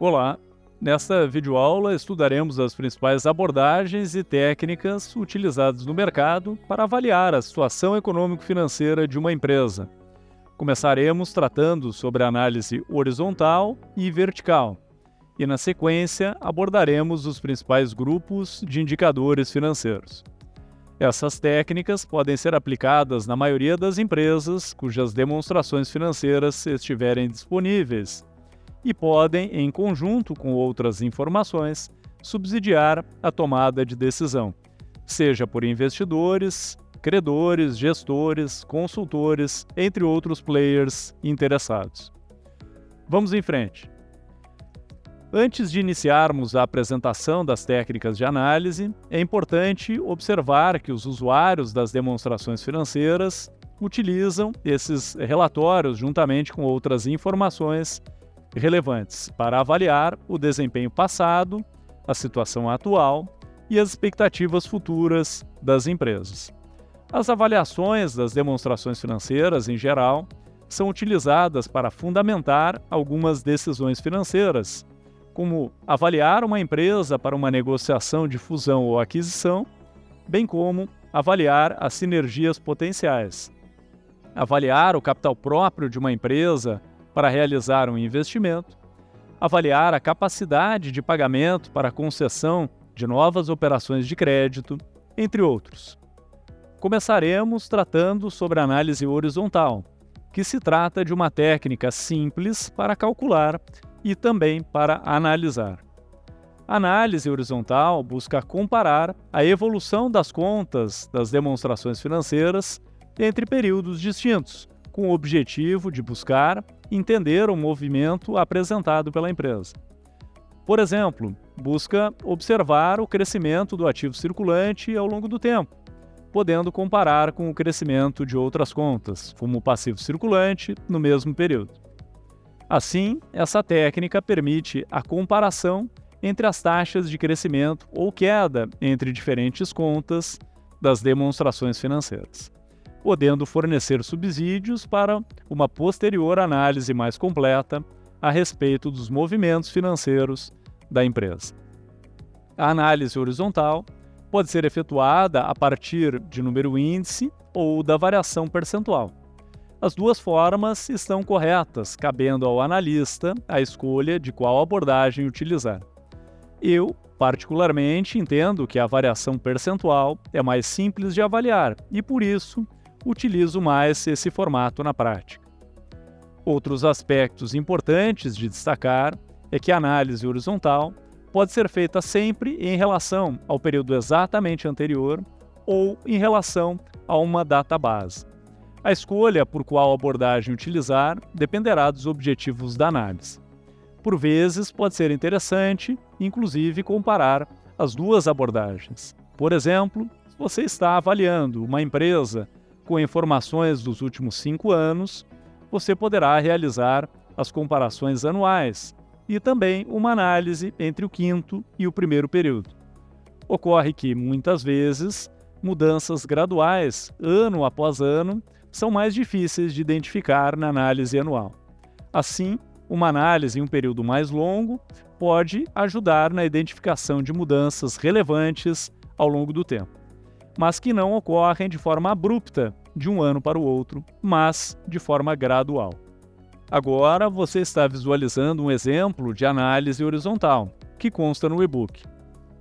Olá! Nesta videoaula estudaremos as principais abordagens e técnicas utilizadas no mercado para avaliar a situação econômico-financeira de uma empresa. Começaremos tratando sobre a análise horizontal e vertical, e na sequência abordaremos os principais grupos de indicadores financeiros. Essas técnicas podem ser aplicadas na maioria das empresas cujas demonstrações financeiras estiverem disponíveis e podem, em conjunto com outras informações, subsidiar a tomada de decisão, seja por investidores, credores, gestores, consultores, entre outros players interessados. Vamos em frente. Antes de iniciarmos a apresentação das técnicas de análise, é importante observar que os usuários das demonstrações financeiras utilizam esses relatórios juntamente com outras informações relevantes para avaliar o desempenho passado, a situação atual e as expectativas futuras das empresas. As avaliações das demonstrações financeiras, em geral, são utilizadas para fundamentar algumas decisões financeiras como avaliar uma empresa para uma negociação de fusão ou aquisição, bem como avaliar as sinergias potenciais. Avaliar o capital próprio de uma empresa para realizar um investimento, avaliar a capacidade de pagamento para concessão de novas operações de crédito, entre outros. Começaremos tratando sobre análise horizontal, que se trata de uma técnica simples para calcular e também para analisar. A análise horizontal busca comparar a evolução das contas das demonstrações financeiras entre períodos distintos, com o objetivo de buscar entender o movimento apresentado pela empresa. Por exemplo, busca observar o crescimento do ativo circulante ao longo do tempo, podendo comparar com o crescimento de outras contas, como o passivo circulante, no mesmo período. Assim, essa técnica permite a comparação entre as taxas de crescimento ou queda entre diferentes contas das demonstrações financeiras, podendo fornecer subsídios para uma posterior análise mais completa a respeito dos movimentos financeiros da empresa. A análise horizontal pode ser efetuada a partir de número índice ou da variação percentual. As duas formas estão corretas, cabendo ao analista a escolha de qual abordagem utilizar. Eu, particularmente, entendo que a variação percentual é mais simples de avaliar e, por isso, utilizo mais esse formato na prática. Outros aspectos importantes de destacar é que a análise horizontal pode ser feita sempre em relação ao período exatamente anterior ou em relação a uma data base. A escolha por qual abordagem utilizar dependerá dos objetivos da análise. Por vezes, pode ser interessante, inclusive, comparar as duas abordagens. Por exemplo, se você está avaliando uma empresa com informações dos últimos cinco anos, você poderá realizar as comparações anuais e também uma análise entre o quinto e o primeiro período. Ocorre que, muitas vezes, mudanças graduais, ano após ano, são mais difíceis de identificar na análise anual. Assim, uma análise em um período mais longo pode ajudar na identificação de mudanças relevantes ao longo do tempo, mas que não ocorrem de forma abrupta de um ano para o outro, mas de forma gradual. Agora você está visualizando um exemplo de análise horizontal, que consta no e-book.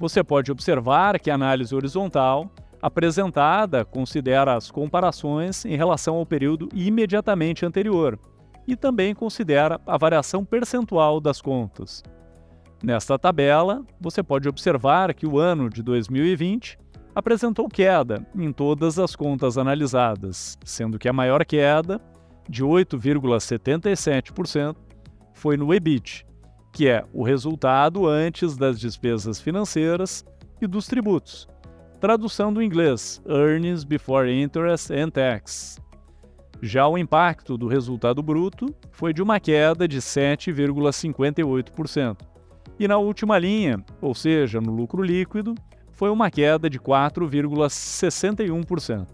Você pode observar que a análise horizontal apresentada considera as comparações em relação ao período imediatamente anterior e também considera a variação percentual das contas. Nesta tabela, você pode observar que o ano de 2020 apresentou queda em todas as contas analisadas, sendo que a maior queda, de 8,77%, foi no EBIT, que é o resultado antes das despesas financeiras e dos tributos, Tradução do inglês: Earnings Before Interest and Tax. Já o impacto do resultado bruto foi de uma queda de 7,58%. E na última linha, ou seja, no lucro líquido, foi uma queda de 4,61%.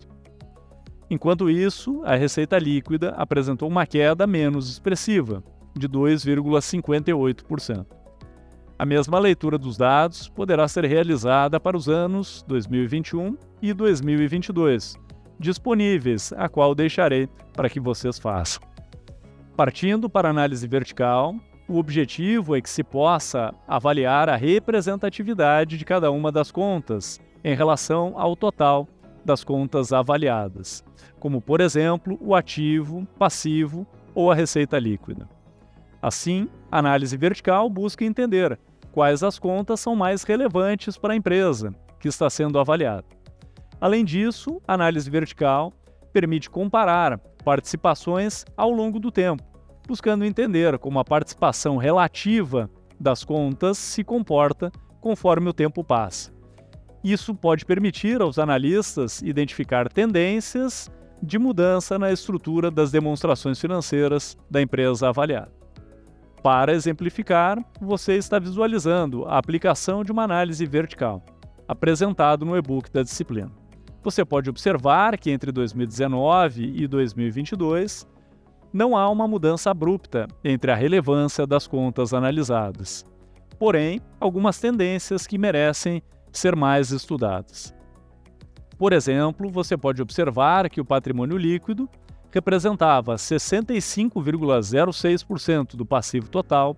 Enquanto isso, a receita líquida apresentou uma queda menos expressiva, de 2,58%. A mesma leitura dos dados poderá ser realizada para os anos 2021 e 2022, disponíveis, a qual deixarei para que vocês façam. Partindo para a análise vertical, o objetivo é que se possa avaliar a representatividade de cada uma das contas em relação ao total das contas avaliadas, como, por exemplo, o ativo, passivo ou a receita líquida. Assim, a análise vertical busca entender quais as contas são mais relevantes para a empresa que está sendo avaliada. Além disso, a análise vertical permite comparar participações ao longo do tempo, buscando entender como a participação relativa das contas se comporta conforme o tempo passa. Isso pode permitir aos analistas identificar tendências de mudança na estrutura das demonstrações financeiras da empresa avaliada. Para exemplificar, você está visualizando a aplicação de uma análise vertical, apresentado no e-book da disciplina. Você pode observar que entre 2019 e 2022 não há uma mudança abrupta entre a relevância das contas analisadas. Porém, algumas tendências que merecem ser mais estudadas. Por exemplo, você pode observar que o patrimônio líquido representava 65,06% do passivo total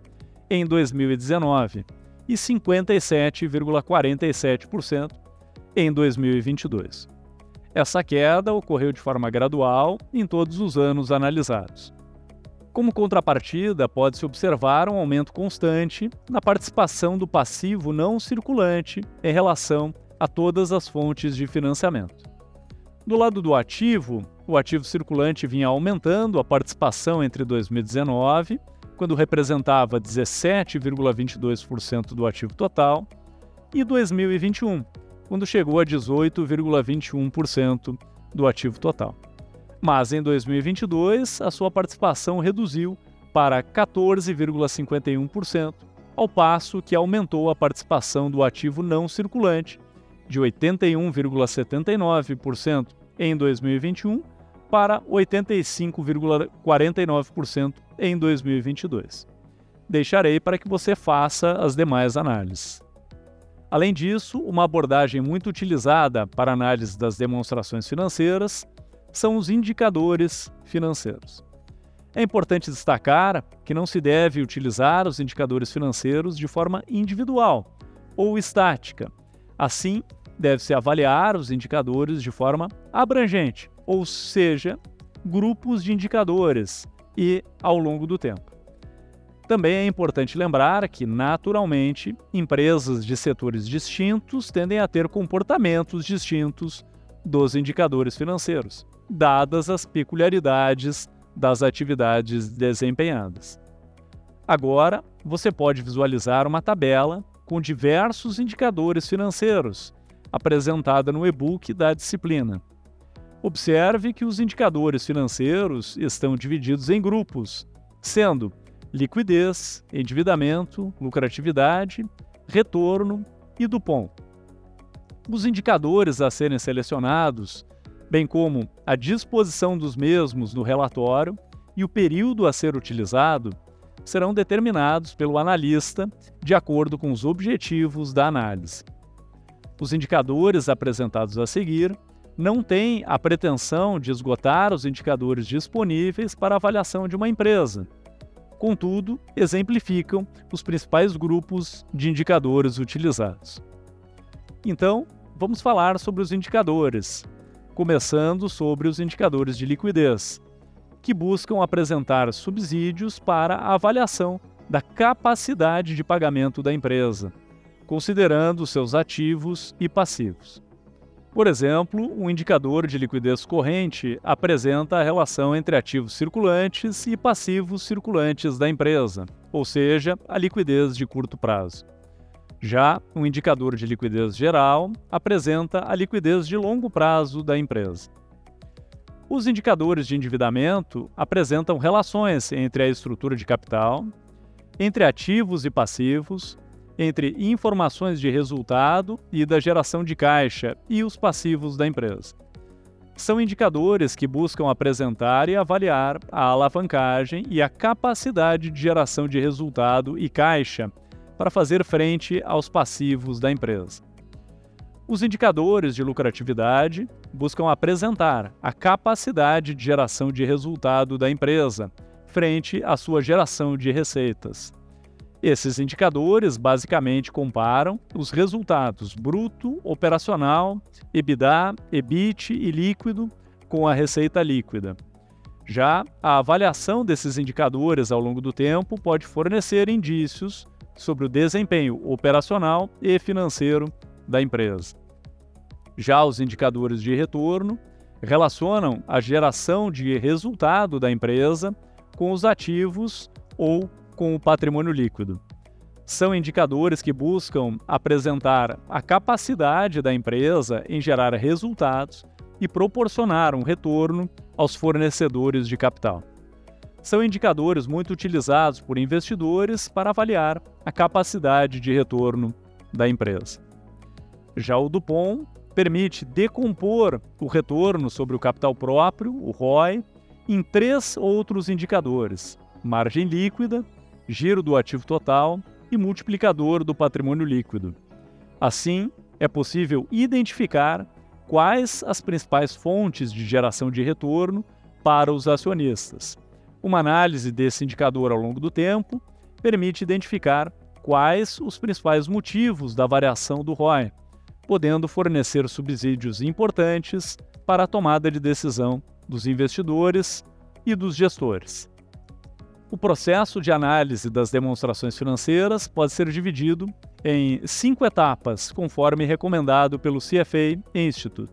em 2019 e 57,47% em 2022. Essa queda ocorreu de forma gradual em todos os anos analisados. Como contrapartida, pode-se observar um aumento constante na participação do passivo não circulante em relação a todas as fontes de financiamento. Do lado do ativo, o ativo circulante vinha aumentando a participação entre 2019, quando representava 17,22% do ativo total, e 2021, quando chegou a 18,21% do ativo total. Mas em 2022, a sua participação reduziu para 14,51%, ao passo que aumentou a participação do ativo não circulante de 81,79% em 2021 para 85,49% em 2022. Deixarei para que você faça as demais análises. Além disso, uma abordagem muito utilizada para análise das demonstrações financeiras são os indicadores financeiros. É importante destacar que não se deve utilizar os indicadores financeiros de forma individual ou estática. Assim, deve-se avaliar os indicadores de forma abrangente, ou seja, grupos de indicadores e ao longo do tempo. Também é importante lembrar que, naturalmente, empresas de setores distintos tendem a ter comportamentos distintos dos indicadores financeiros, dadas as peculiaridades das atividades desempenhadas. Agora, você pode visualizar uma tabela com diversos indicadores financeiros apresentada no e-book da disciplina. Observe que os indicadores financeiros estão divididos em grupos, sendo liquidez, endividamento, lucratividade, retorno e Dupont. Os indicadores a serem selecionados, bem como a disposição dos mesmos no relatório e o período a ser utilizado, serão determinados pelo analista de acordo com os objetivos da análise. Os indicadores apresentados a seguir não têm a pretensão de esgotar os indicadores disponíveis para avaliação de uma empresa. Contudo, exemplificam os principais grupos de indicadores utilizados. Então, vamos falar sobre os indicadores, começando sobre os indicadores de liquidez, que buscam apresentar subsídios para a avaliação da capacidade de pagamento da empresa considerando seus ativos e passivos. Por exemplo, um indicador de liquidez corrente apresenta a relação entre ativos circulantes e passivos circulantes da empresa, ou seja, a liquidez de curto prazo. Já um indicador de liquidez geral apresenta a liquidez de longo prazo da empresa. Os indicadores de endividamento apresentam relações entre a estrutura de capital, entre ativos e passivos, entre informações de resultado e da geração de caixa e os passivos da empresa. São indicadores que buscam apresentar e avaliar a alavancagem e a capacidade de geração de resultado e caixa, para fazer frente aos passivos da empresa. Os indicadores de lucratividade buscam apresentar a capacidade de geração de resultado da empresa frente à sua geração de receitas. Esses indicadores basicamente comparam os resultados bruto, operacional, EBITDA, EBIT e líquido com a receita líquida. Já a avaliação desses indicadores ao longo do tempo pode fornecer indícios sobre o desempenho operacional e financeiro da empresa. Já os indicadores de retorno relacionam a geração de resultado da empresa com os ativos ou com o patrimônio líquido. São indicadores que buscam apresentar a capacidade da empresa em gerar resultados e proporcionar um retorno aos fornecedores de capital. São indicadores muito utilizados por investidores para avaliar a capacidade de retorno da empresa. Já o Dupont permite decompor o retorno sobre o capital próprio, o ROI, em três outros indicadores: margem líquida, giro do ativo total e multiplicador do patrimônio líquido. Assim, é possível identificar quais as principais fontes de geração de retorno para os acionistas. Uma análise desse indicador ao longo do tempo permite identificar quais os principais motivos da variação do ROI, podendo fornecer subsídios importantes para a tomada de decisão dos investidores e dos gestores. O processo de análise das demonstrações financeiras pode ser dividido em cinco etapas, conforme recomendado pelo CFA Institute.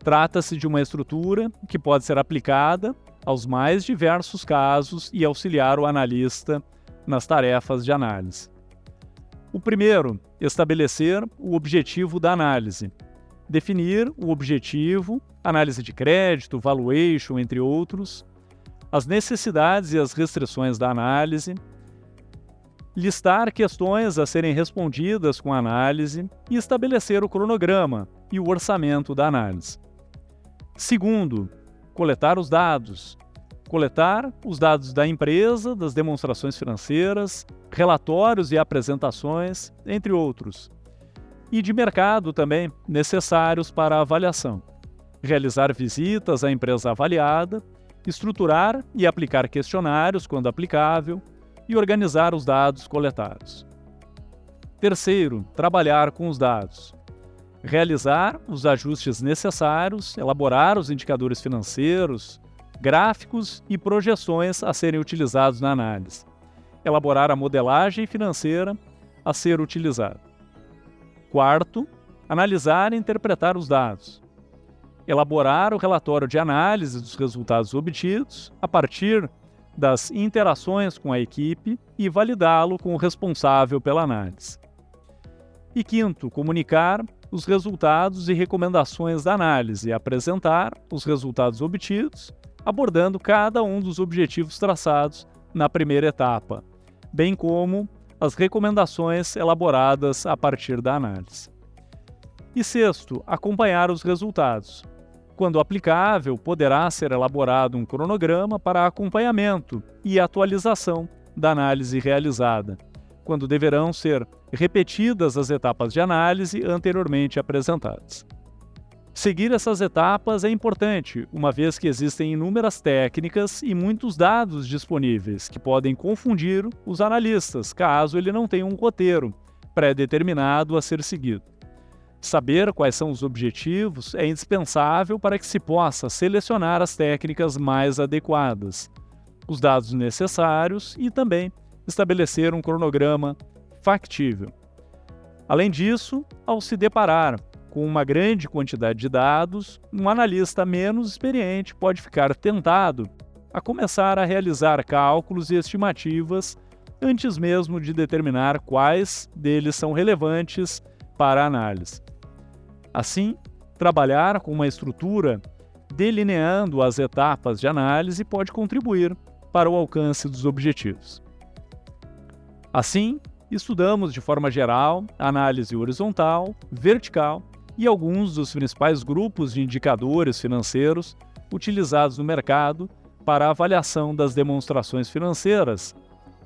Trata-se de uma estrutura que pode ser aplicada aos mais diversos casos e auxiliar o analista nas tarefas de análise. O primeiro, estabelecer o objetivo da análise. Definir o objetivo, análise de crédito, valuation, entre outros, as necessidades e as restrições da análise, listar questões a serem respondidas com a análise e estabelecer o cronograma e o orçamento da análise. Segundo, coletar os dados. Coletar os dados da empresa, das demonstrações financeiras, relatórios e apresentações, entre outros. E de mercado também, necessários para a avaliação. Realizar visitas à empresa avaliada estruturar e aplicar questionários quando aplicável e organizar os dados coletados. Terceiro, trabalhar com os dados. Realizar os ajustes necessários, elaborar os indicadores financeiros, gráficos e projeções a serem utilizados na análise. Elaborar a modelagem financeira a ser utilizada. Quarto, analisar e interpretar os dados elaborar o relatório de análise dos resultados obtidos a partir das interações com a equipe e validá-lo com o responsável pela análise. E quinto, comunicar os resultados e recomendações da análise e apresentar os resultados obtidos, abordando cada um dos objetivos traçados na primeira etapa, bem como as recomendações elaboradas a partir da análise. E sexto, acompanhar os resultados, quando aplicável, poderá ser elaborado um cronograma para acompanhamento e atualização da análise realizada, quando deverão ser repetidas as etapas de análise anteriormente apresentadas. Seguir essas etapas é importante, uma vez que existem inúmeras técnicas e muitos dados disponíveis que podem confundir os analistas, caso ele não tenha um roteiro pré-determinado a ser seguido. Saber quais são os objetivos é indispensável para que se possa selecionar as técnicas mais adequadas, os dados necessários e também estabelecer um cronograma factível. Além disso, ao se deparar com uma grande quantidade de dados, um analista menos experiente pode ficar tentado a começar a realizar cálculos e estimativas antes mesmo de determinar quais deles são relevantes para a análise. Assim, trabalhar com uma estrutura delineando as etapas de análise pode contribuir para o alcance dos objetivos. Assim, estudamos de forma geral a análise horizontal, vertical e alguns dos principais grupos de indicadores financeiros utilizados no mercado para a avaliação das demonstrações financeiras,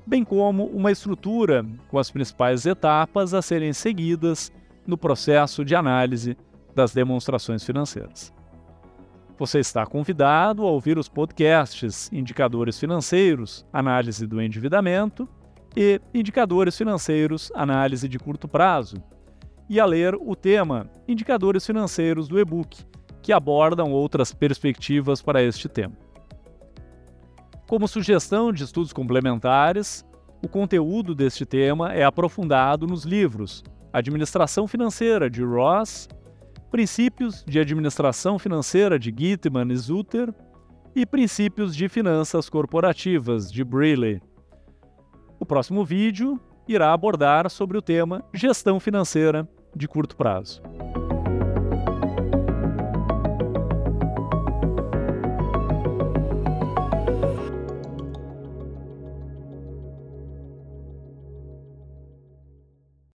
bem como uma estrutura com as principais etapas a serem seguidas no processo de análise das demonstrações financeiras. Você está convidado a ouvir os podcasts Indicadores Financeiros, Análise do Endividamento e Indicadores Financeiros, Análise de Curto Prazo, e a ler o tema Indicadores Financeiros do e-book, que abordam outras perspectivas para este tema. Como sugestão de estudos complementares, o conteúdo deste tema é aprofundado nos livros Administração Financeira de Ross, Princípios de Administração Financeira de Gitman e Zutter e Princípios de Finanças Corporativas de Brealey. O próximo vídeo irá abordar sobre o tema Gestão Financeira de Curto Prazo.